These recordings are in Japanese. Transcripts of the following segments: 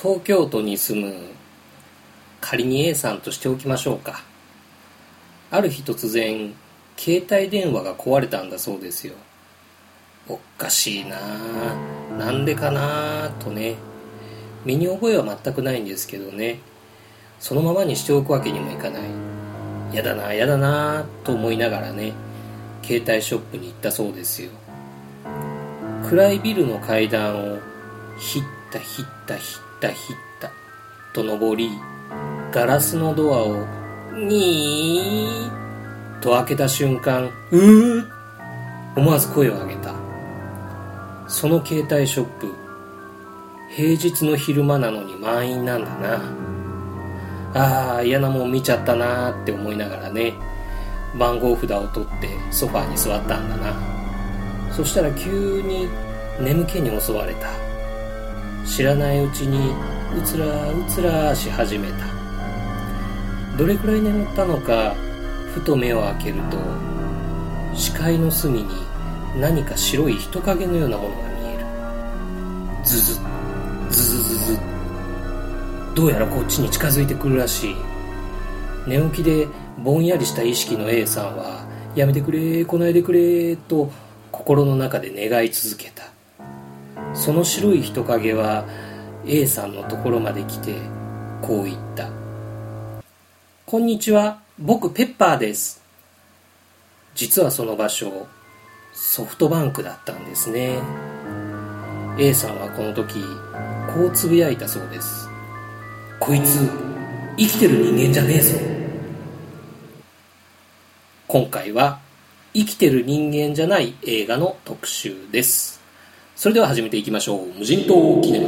東京都に住む仮に A さんとしておきましょうか。ある日突然携帯電話が壊れたんだそうですよ。おっかしいなあなんでかなあとね。身に覚えは全くないんですけどね。そのままにしておくわけにもいかない。やだなやだなと思いながらね携帯ショップに行ったそうですよ。暗いビルの階段をひったひったひったひったと登りガラスのドアをにーと開けた瞬間うー思わず声を上げた。その携帯ショップ平日の昼間なのに満員なんだな。ああ嫌なもん見ちゃったなーって思いながらね番号札を取ってソファーに座ったんだな。そしたら急に眠気に襲われた。知らないうちにうつらうつらし始めた。どれくらい眠ったのかふと目を開けると視界の隅に何か白い人影のようなものが見える。ズズズズズズ。どうやらこっちに近づいてくるらしい。寝起きでぼんやりした意識の A さんは「やめてくれ来ないでくれ」と心の中で願い続けた。その白い人影は A さんのところまで来てこう言った「こんにちは僕ペッパーです」実はその場所ソフトバンクだったんですね。A さんはこの時こうつぶやいたそうです。こいつ生きてる人間じゃねえぞ。今回は生きてる人間じゃない映画の特集です。それでは始めていきましょう。無人島キネ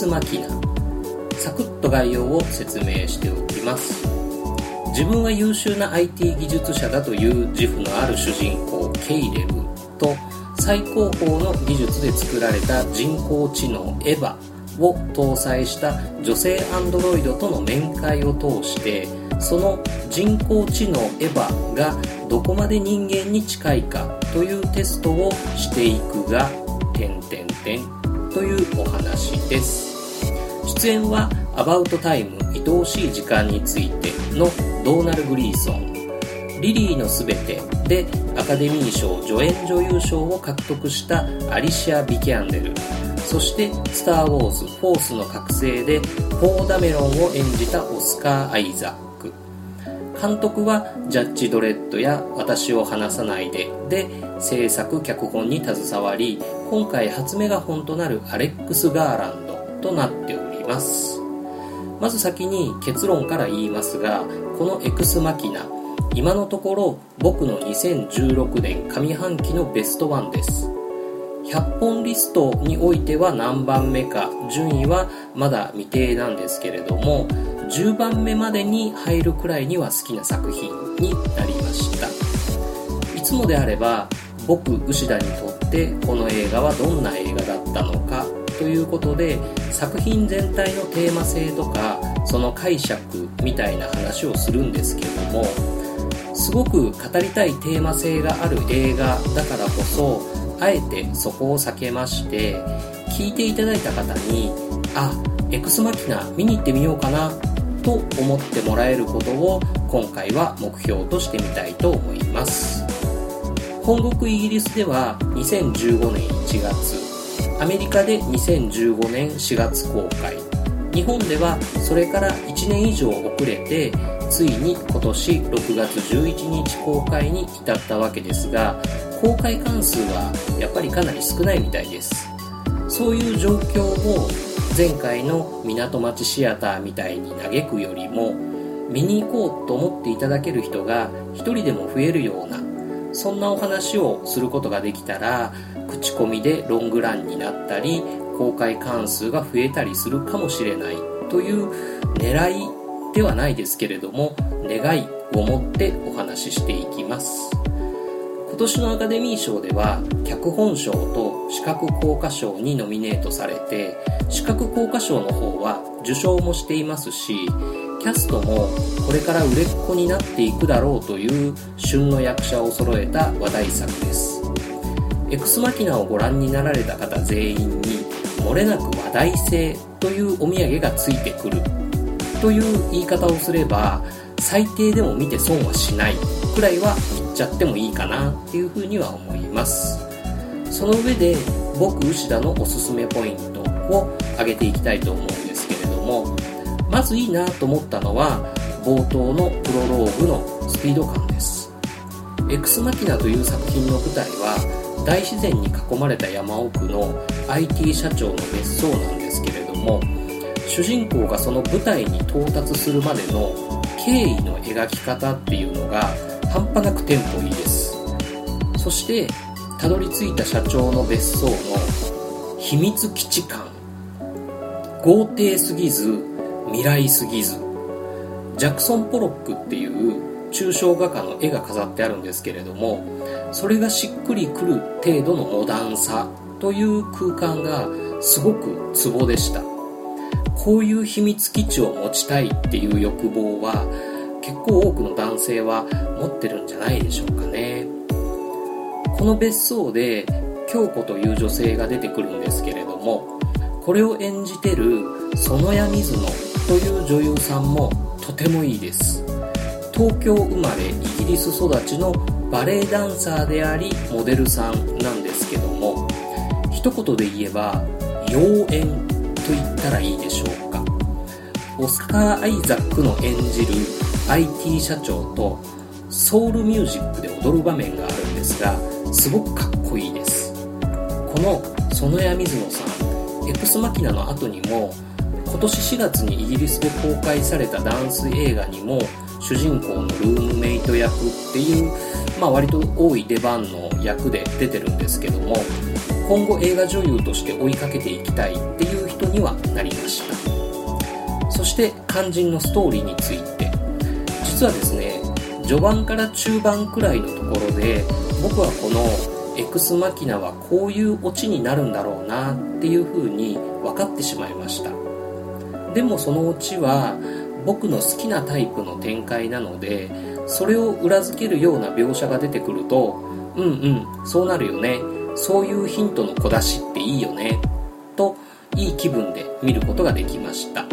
スマキナ」サクッと概要を説明しておきます。自分は優秀な IT 技術者だという自負のある主人公ケイレルと最高峰の技術で作られた人工知能エヴァを搭載した女性アンドロイドとの面会を通してその人工知能エヴァがどこまで人間に近いかというテストをしていくが点点点というお話です。出演は「アバウトタイム愛おしい時間について」のドーナル・グリーソン「リリーのすべて」でアカデミー賞助演女優賞を獲得したアリシア・ビキャンデル。そして「スター・ウォーズ・フォースの覚醒」でポー・ダメロンを演じたオスカー・アイザック。監督はジャッジ・ドレッドや「私を離さないで」で制作脚本に携わり今回初メガホンとなるアレックス・ガーランドとなっております。まず先に結論から言いますがこのエクスマキナ今のところ僕の2016年上半期のベストワンです。100本リストにおいては何番目か順位はまだ未定なんですけれども10番目までに入るくらいには好きな作品になりました。いつもであれば僕牛田にとってこの映画はどんな映画だったのかということで作品全体のテーマ性とかその解釈みたいな話をするんですけどもすごく語りたいテーマ性がある映画だからこそあえてそこを避けまして聞いていただいた方にあエクスマキナ見に行ってみようかなと思ってもらえることを今回は目標としてみたいと思います。本国イギリスでは2015年1月アメリカで2015年4月公開。日本ではそれから1年以上遅れてついに今年6月11日公開に至ったわけですが公開関数はやっぱりかなり少ないみたいです。そういう状況を前回の港町シアターみたいに嘆くよりも見に行こうと思っていただける人が一人でも増えるようなそんなお話をすることができたら口コミでロングランになったり公開関数が増えたりするかもしれないという狙いではないですけれども願いを持ってお話ししていきます。今年のアカデミー賞では脚本賞と視覚効果賞にノミネートされて視覚効果賞の方は受賞もしていますしキャストもこれから売れっ子になっていくだろうという旬の役者を揃えた話題作です。エクスマキナをご覧になられた方全員に漏れなく話題性というお土産がついてくるという言い方をすれば最低でも見て損はしないくらいは言っちゃってもいいかなっていうふうには思います。その上で僕牛田のおすすめポイントを挙げていきたいと思うんですけれどもまずいいなと思ったのは冒頭のプロローグのスピード感です。エクスマキナという作品の舞台は大自然に囲まれた山奥の IT 社長の別荘なんですけれども主人公がその舞台に到達するまでの経緯の描き方っていうのが半端なくテンポいいです。そしてたどり着いた社長の別荘の秘密基地感。豪邸すぎず未来すぎず。ジャクソン・ポロックっていう抽象画家の絵が飾ってあるんですけれどもそれがしっくりくる程度のモダンさという空間がすごくツボでした。こういう秘密基地を持ちたいっていう欲望は結構多くの男性は持ってるんじゃないでしょうかね。この別荘で京子という女性が出てくるんですけれどもこれを演じてる園谷水野という女優さんもとてもいいです。東京生まれイギリス育ちのバレエダンサーでありモデルさんなんですけども一言で言えば妖艶と言ったらいいでしょうか。オスカー・アイザックの演じる IT 社長とソウルミュージックで踊る場面があるんですがすごくかっこいいです。この園谷水野さんエクスマキナの後にも今年4月にイギリスで公開されたダンス映画にも主人公のルームメイト役っていう、まあ、割と多い出番の役で出てるんですけども今後映画女優として追いかけていきたいっていう人にはなりました。そして肝心のストーリーについて。実はですね序盤から中盤くらいのところで僕はこのエクスマキナはこういうオチになるんだろうなっていう風に分かってしまいました。でもそのオチは僕の好きなタイプの展開なのでそれを裏付けるような描写が出てくるとうんうんそうなるよね。そういうヒントの小出しっていいよね。といい気分で見ることができました。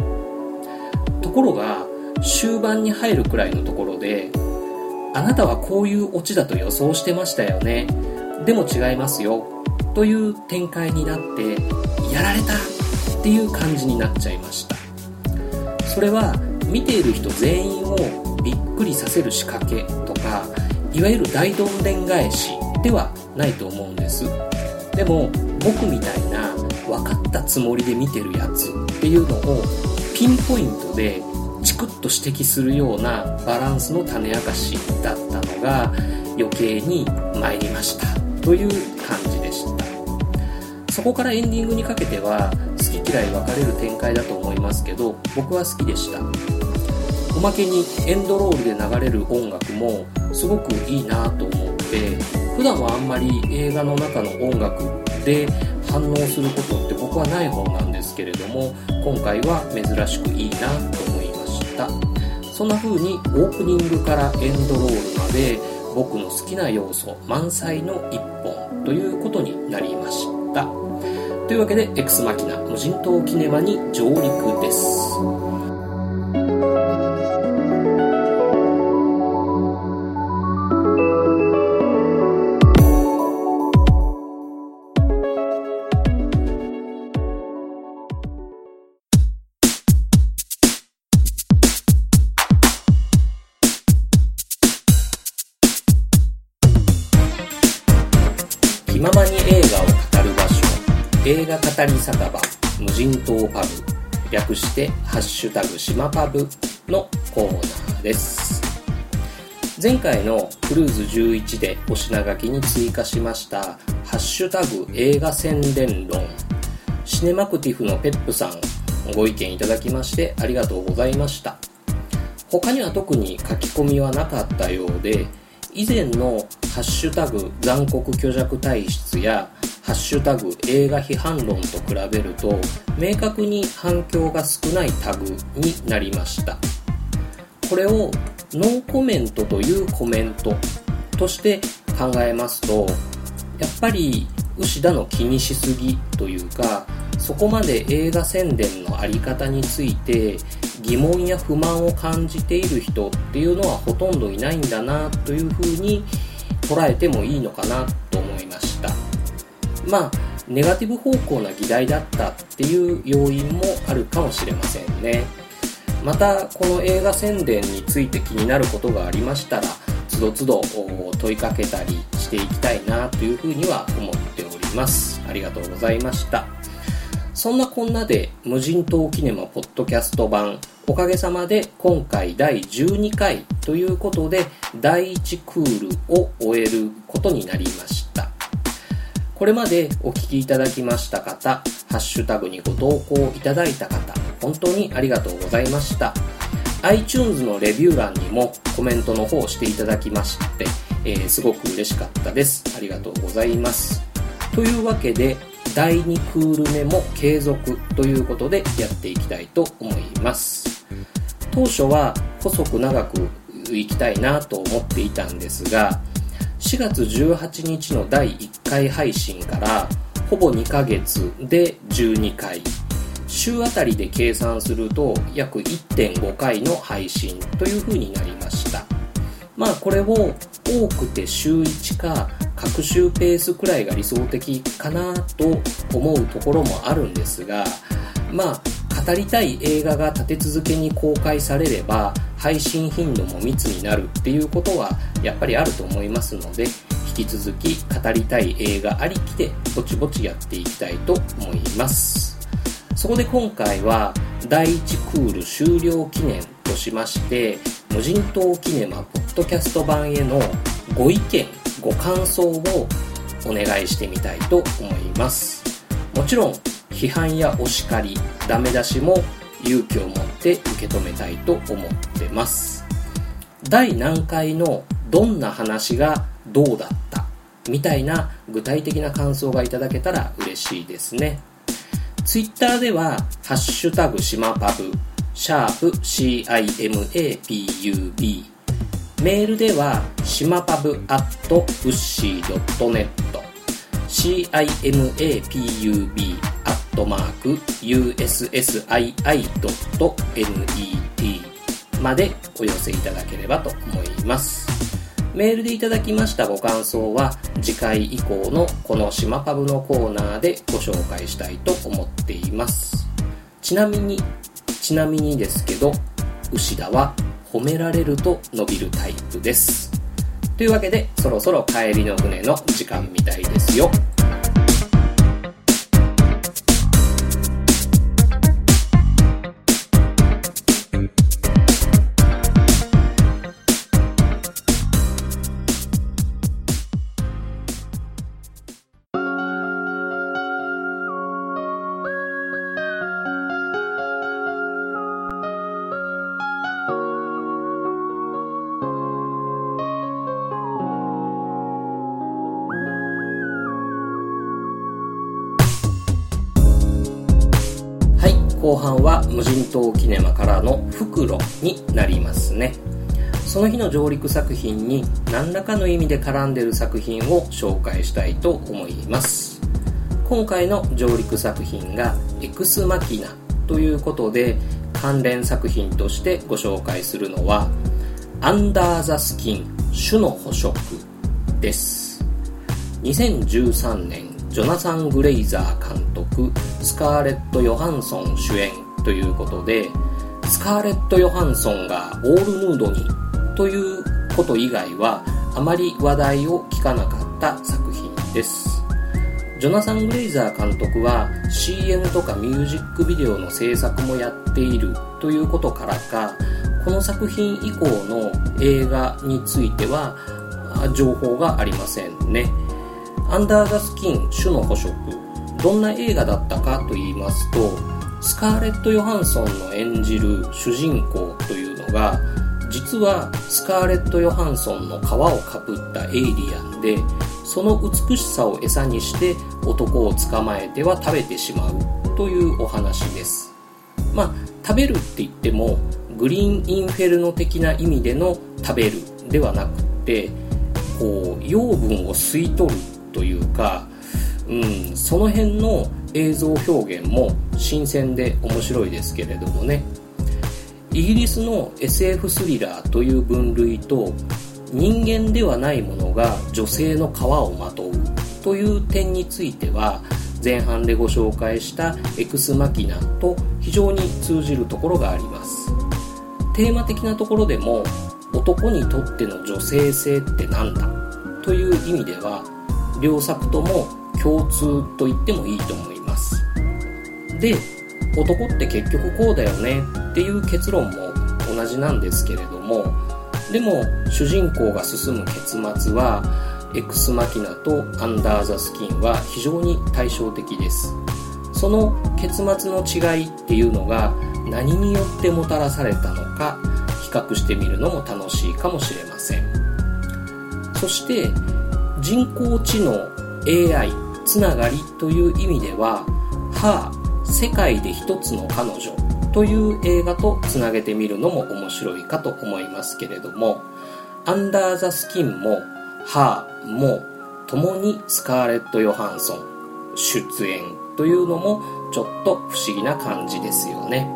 ところが終盤に入るくらいのところであなたはこういうオチだと予想してましたよね。でも違いますよ。という展開になってやられたっていう感じになっちゃいました。それは見ている人全員をびっくりさせる仕掛けとかいわゆる大どんでん返しではないと思うんです。でも僕みたいな分かったつもりで見てるやつっていうのをピンポイントでチクッと指摘するようなバランスの種明かしだったのが余計に参りましたという感じでした。そこからエンディングにかけては好き嫌い分かれる展開だと思いますけど僕は好きでした。おまけにエンドロールで流れる音楽もすごくいいなと思って普段はあんまり映画の中の音楽で反応することって僕はない方なんですけれども今回は珍しくいいなと思いました。そんな風にオープニングからエンドロールまで僕の好きな要素満載の一本ということになりました。というわけで、エクスマキナ無人島キネマに上陸です。してハッシュタグ島パブのコーナーです。前回のクルーズ11でお品書きに追加しましたハッシュタグ映画宣伝論。シネマクティフのペップさんご意見いただきましてありがとうございました。他には特に書き込みはなかったようで以前の「ハッシュタグ残酷虚弱体質」や「ハッシュタグ映画批判論」と比べると明確に反響が少ないタグになりました。これをノーコメントというコメントとして考えますとやっぱり牛田の気にしすぎというかそこまで映画宣伝の在り方について疑問や不満を感じている人っていうのはほとんどいないんだなというふうに捉えてもいいのかなまあネガティブ方向な議題だったっていう要因もあるかもしれませんね。またこの映画宣伝について気になることがありましたらつどつど問いかけたりしていきたいなというふうには思っております。ありがとうございました。そんなこんなで無人島キネマポッドキャスト版おかげさまで今回第12回ということで第1クールを終えることになりました。これまでお聴きいただきました方ハッシュタグにご投稿いただいた方本当にありがとうございました。iTunes のレビュー欄にもコメントの方をしていただきまして、えー、すごく嬉しかったです。ありがとうございます。というわけで第2クール目も継続ということでやっていきたいと思います。当初は細く長くいきたいなと思っていたんですが4月18日の第1回配信からほぼ2ヶ月で12回。週あたりで計算すると約1.5回の配信というふうになりました。まあこれを多くて週1か各週ペースくらいが理想的かなと思うところもあるんですがまあ語りたい映画が立て続けに公開されれば配信頻度も密になるっていうことはやっぱりあると思いますので引き続き語りたい映画ありきでぼちぼちやっていきたいと思います。そこで今回は第1クール終了記念としまして無人島キネマポッドキャスト版へのご意見ご感想をお願いしてみたいと思います。もちろん批判やお叱りダメ出しも勇気を持って受け止めたいと思ってます。第何回のどんな話がどうだった？みたいな具体的な感想がいただけたら嬉しいですね。Twitter では「ハッシュタグしまパブ」シャープ CIMAPUB メールではしまパブアットウッシー .net CIMAPUB トマーク USSII.net までお寄せいただければと思います。メールでいただきましたご感想は次回以降のこの島パブのコーナーでご紹介したいと思っています。ちなみにちなみにですけど牛田は褒められると伸びるタイプです。というわけでそろそろ帰りの船の時間みたいですよ。後半は無人島キネマからの袋になりますね。その日の上陸作品に何らかの意味で絡んでる作品を紹介したいと思います。今回の上陸作品がエクスマキナということで関連作品としてご紹介するのはアンダーザスキン種の捕食です。2013年ジョナサン・グレイザー監督スカーレット・ヨハンソン主演ということでスカーレット・ヨハンソンがオールヌードにということ以外はあまり話題を聞かなかった作品です。ジョナサン・グレイザー監督は CM とかミュージックビデオの制作もやっているということからかこの作品以降の映画については情報がありませんね。アンダー・ザ・スキン種の捕食どんな映画だったかと言いますとスカーレット・ヨハンソンの演じる主人公というのが実はスカーレット・ヨハンソンの皮をかぶったエイリアンでその美しさを餌にして男を捕まえては食べてしまうというお話です。まあ食べるって言ってもグリーンインフェルノ的な意味での食べるではなくてこう養分を吸い取るというか、うん、その辺の映像表現も新鮮で面白いですけれどもね。イギリスの SF スリラーという分類と人間ではないものが女性の皮をまとうという点については前半でご紹介したエクスマキナと非常に通じるところがあります。テーマ的なところでも男にとっての女性性って何だという意味では両作とも共通と言ってもいいと思います。で男って結局こうだよねっていう結論も同じなんですけれどもでも主人公が進む結末はエクスマキナとアンダーザスキンは非常に対照的です。その結末の違いっていうのが何によってもたらされたのか比較してみるのも楽しいかもしれません。そして人工知能 AI つながりという意味では「は世界で一つの彼女という映画とつなげてみるのも面白いかと思いますけれども、アンダーザスキンも、ハーも、共にスカーレット・ヨハンソン出演というのもちょっと不思議な感じですよね。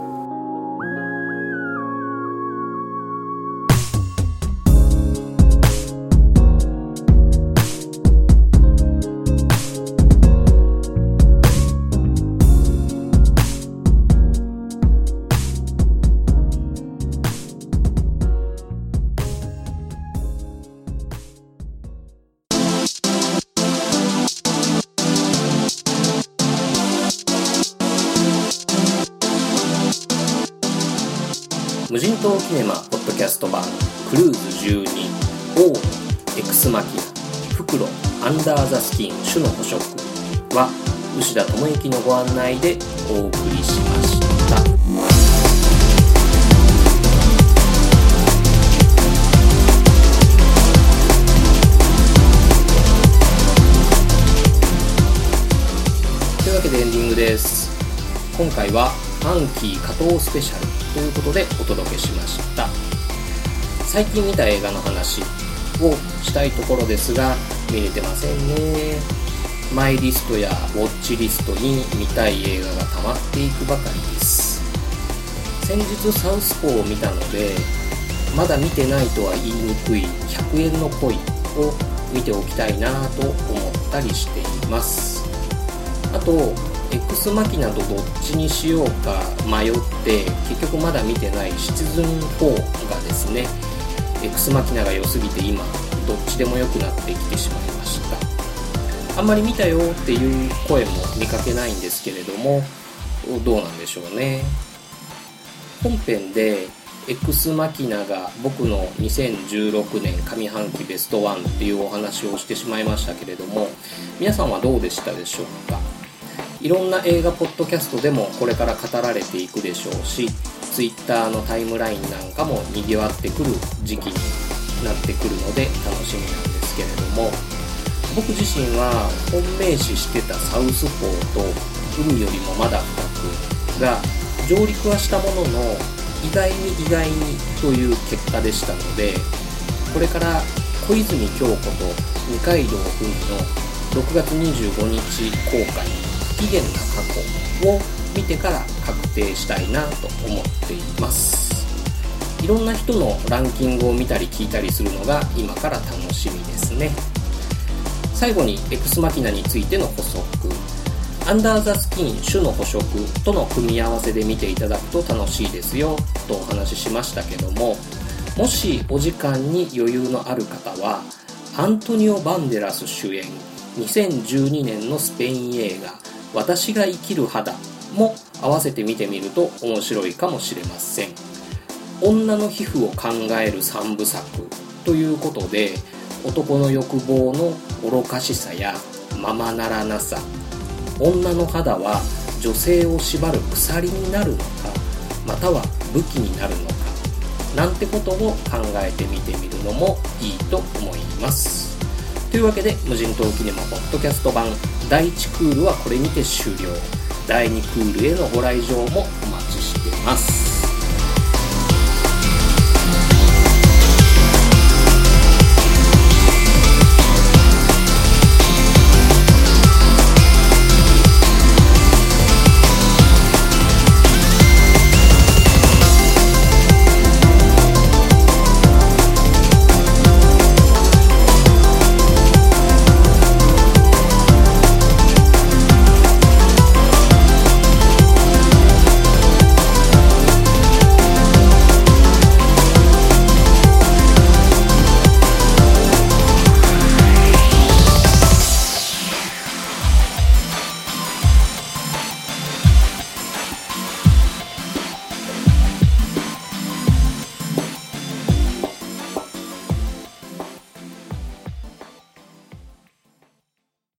無人島キネマポッドキャスト版クルーズ12オーエクスマキナ袋アンダーザスキン種の捕食は牛田智之のご案内でお送りしました。というわけでエンディングです。今回はファンキー加藤スペシャル。ということでお届けしました。最近見た映画の話をしたいところですが見れてませんね。マイリストやウォッチリストに見たい映画が溜まっていくばかりです。先日サウスポーを見たのでまだ見てないとは言いにくい100円の恋を見ておきたいなと思ったりしています。あと X マキナとどっちにしようか迷って結局まだ見てないシチズン4がですね X マキナが良すぎて今どっちでも良くなってきてしまいました。あんまり見たよっていう声も見かけないんですけれどもどうなんでしょうね。本編で X マキナが僕の2016年上半期ベストワンっていうお話をしてしまいましたけれども皆さんはどうでしたでしょうか？いろんな映画ポッドキャストでもこれから語られていくでしょうし Twitter のタイムラインなんかも賑わってくる時期になってくるので楽しみなんですけれども僕自身は本命視してたサウスポーと海よりもまだ深くが上陸はしたものの意外に意外にという結果でしたのでこれから小泉京子と二階堂ふみの6月25日公開不機嫌な過去を見てから確定したいなと思っています。いろんな人のランキングを見たり聞いたりするのが今から楽しみですね。最後にエクスマキナについての補足。アンダーザスキン種の捕食との組み合わせで見ていただくと楽しいですよ。とお話ししましたけどももしお時間に余裕のある方はアントニオ・バンデラス主演2012年のスペイン映画私が生きる肌も合わせて見てみると面白いかもしれません女の皮膚を考える3部作ということで男の欲望の愚かしさやままならなさ女の肌は女性を縛る鎖になるのかまたは武器になるのかなんてことを考えてみてみるのもいいと思います。というわけで無人島キネマポッドキャスト版第1クールはこれにて終了。第2クールへのご来場もお待ちしています。